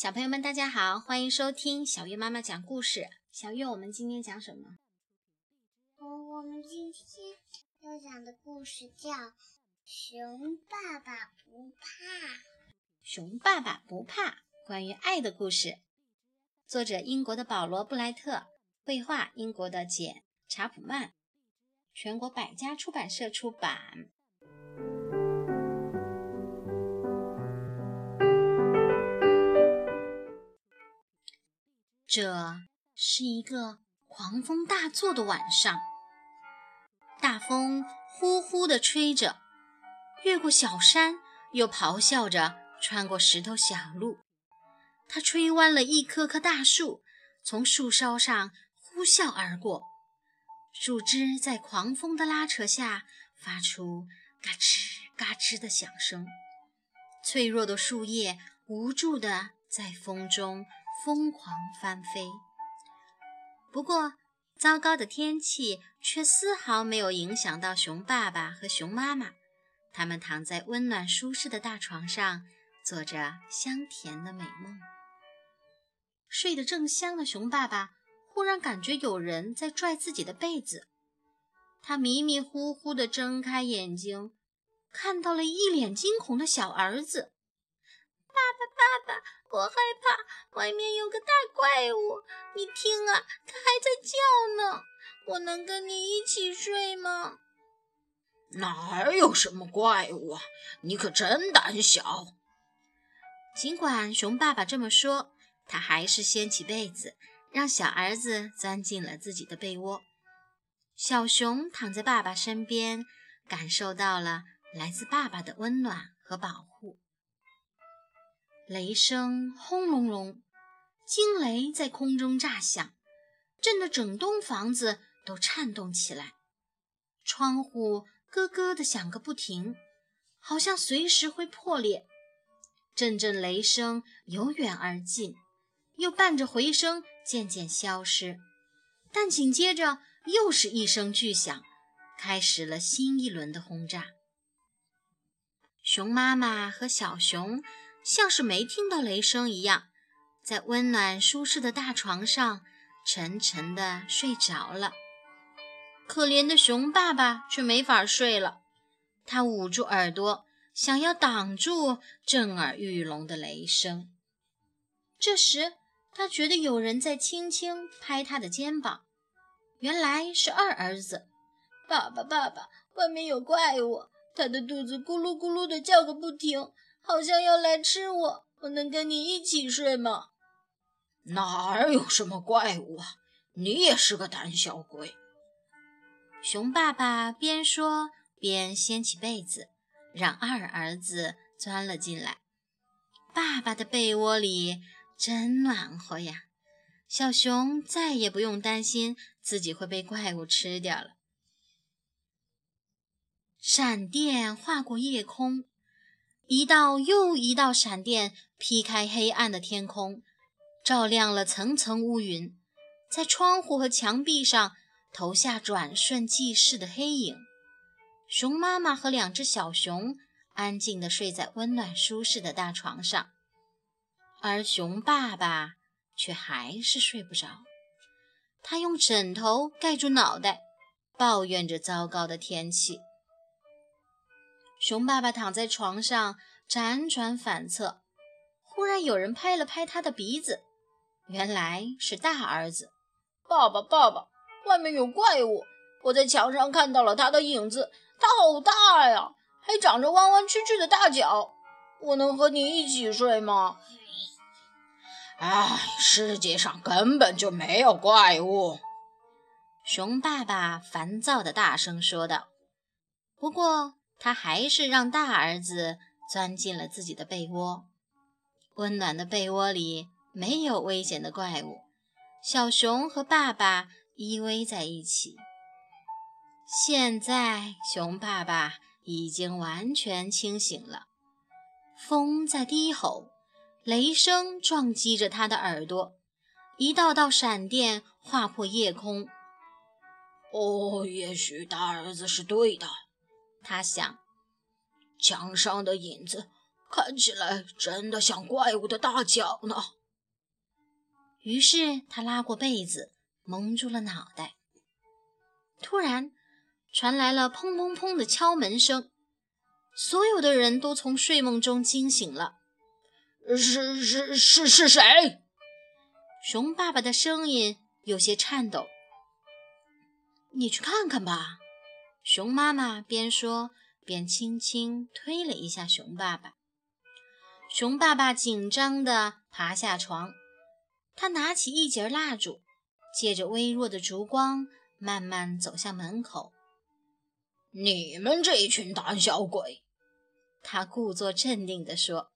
小朋友们，大家好，欢迎收听小月妈妈讲故事。小月，我们今天讲什么？我我们今天要讲的故事叫《熊爸爸不怕》。熊爸爸不怕，关于爱的故事。作者英国的保罗·布莱特，绘画英国的简·查普曼，全国百家出版社出版。这是一个狂风大作的晚上，大风呼呼地吹着，越过小山，又咆哮着穿过石头小路。它吹弯了一棵棵大树，从树梢上呼啸而过，树枝在狂风的拉扯下发出嘎吱嘎吱的响声，脆弱的树叶无助地在风中。疯狂翻飞，不过糟糕的天气却丝毫没有影响到熊爸爸和熊妈妈。他们躺在温暖舒适的大床上，做着香甜的美梦。睡得正香的熊爸爸忽然感觉有人在拽自己的被子，他迷迷糊糊地睁开眼睛，看到了一脸惊恐的小儿子。爸爸，爸爸，我害怕，外面有个大怪物。你听啊，它还在叫呢。我能跟你一起睡吗？哪儿有什么怪物啊？你可真胆小。尽管熊爸爸这么说，他还是掀起被子，让小儿子钻进了自己的被窝。小熊躺在爸爸身边，感受到了来自爸爸的温暖和保护。雷声轰隆隆，惊雷在空中炸响，震得整栋房子都颤动起来。窗户咯咯地响个不停，好像随时会破裂。阵阵雷声由远而近，又伴着回声渐渐消失。但紧接着又是一声巨响，开始了新一轮的轰炸。熊妈妈和小熊。像是没听到雷声一样，在温暖舒适的大床上沉沉地睡着了。可怜的熊爸爸却没法睡了，他捂住耳朵，想要挡住震耳欲聋的雷声。这时，他觉得有人在轻轻拍他的肩膀，原来是二儿子。爸爸，爸爸，外面有怪物，他的肚子咕噜咕噜地叫个不停。好像要来吃我，我能跟你一起睡吗？哪儿有什么怪物啊！你也是个胆小鬼。熊爸爸边说边掀起被子，让二儿子钻了进来。爸爸的被窝里真暖和呀！小熊再也不用担心自己会被怪物吃掉了。闪电划过夜空。一道又一道闪电劈开黑暗的天空，照亮了层层乌云，在窗户和墙壁上投下转瞬即逝的黑影。熊妈妈和两只小熊安静地睡在温暖舒适的大床上，而熊爸爸却还是睡不着。他用枕头盖住脑袋，抱怨着糟糕的天气。熊爸爸躺在床上辗转反侧，忽然有人拍了拍他的鼻子，原来是大儿子。爸爸，爸爸，外面有怪物！我在墙上看到了他的影子，他好大呀，还长着弯弯曲曲的大脚。我能和你一起睡吗？哎，世界上根本就没有怪物！熊爸爸烦躁地大声说道。不过。他还是让大儿子钻进了自己的被窝。温暖的被窝里没有危险的怪物，小熊和爸爸依偎在一起。现在，熊爸爸已经完全清醒了。风在低吼，雷声撞击着他的耳朵，一道道闪电划破夜空。哦，也许大儿子是对的。他想，墙上的影子看起来真的像怪物的大脚呢。于是他拉过被子，蒙住了脑袋。突然，传来了砰砰砰的敲门声，所有的人都从睡梦中惊醒了。是是是是谁？熊爸爸的声音有些颤抖。你去看看吧。熊妈妈边说边轻轻推了一下熊爸爸。熊爸爸紧张地爬下床，他拿起一截蜡烛，借着微弱的烛光，慢慢走向门口。你们这一群胆小鬼！他故作镇定地说：“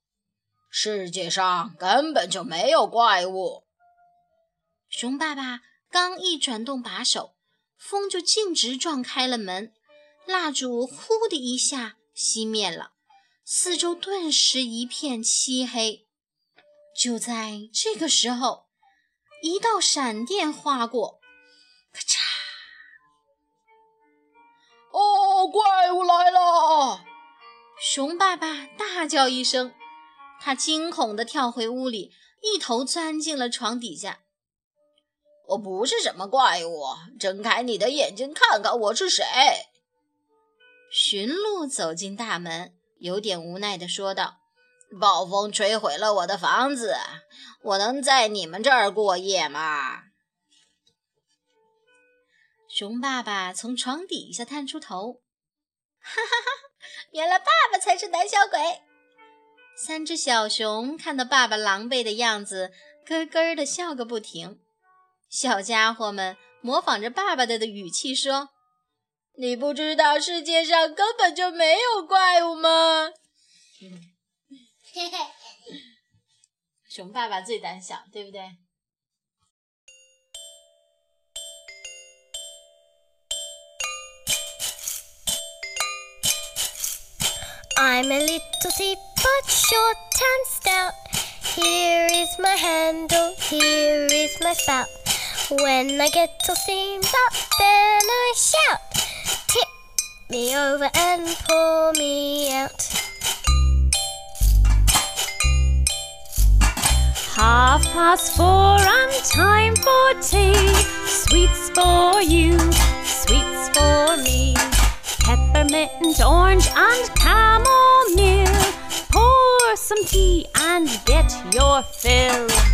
世界上根本就没有怪物。”熊爸爸刚一转动把手，风就径直撞开了门，蜡烛“呼”的一下熄灭了。四周顿时一片漆黑。就在这个时候，一道闪电划过，咔嚓！哦，怪物来了！熊爸爸大叫一声，他惊恐地跳回屋里，一头钻进了床底下。我不是什么怪物，睁开你的眼睛看看我是谁。驯鹿走进大门。有点无奈地说道：“暴风吹毁了我的房子，我能在你们这儿过夜吗？”熊爸爸从床底下探出头，哈哈哈！原来爸爸才是胆小鬼。三只小熊看到爸爸狼狈的样子，咯咯地笑个不停。小家伙们模仿着爸爸的的语气说。你不知道世界上根本就没有怪物吗？嘿嘿，熊爸爸最胆小，对不对？I'm a little teapot, short and stout. Here is my handle, here is my spout. When I get all steamed up, then I shout tip me over and pour me out. Half past four and time for tea. Sweets for you, sweets for me. Peppermint, orange, and chamomile. Pour some tea and get your fill.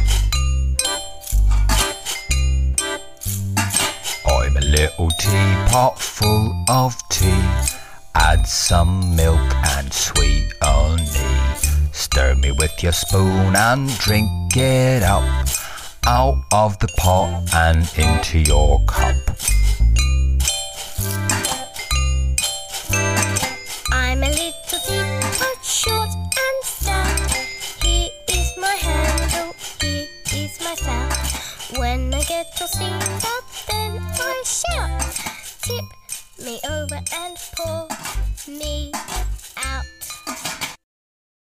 Little teapot full of tea. Add some milk and sweet honey. Stir me with your spoon and drink it up. Out of the pot and into your cup. I'm a little teapot, short and stout. Here is my handle, oh, here is my spout. When I get all steamed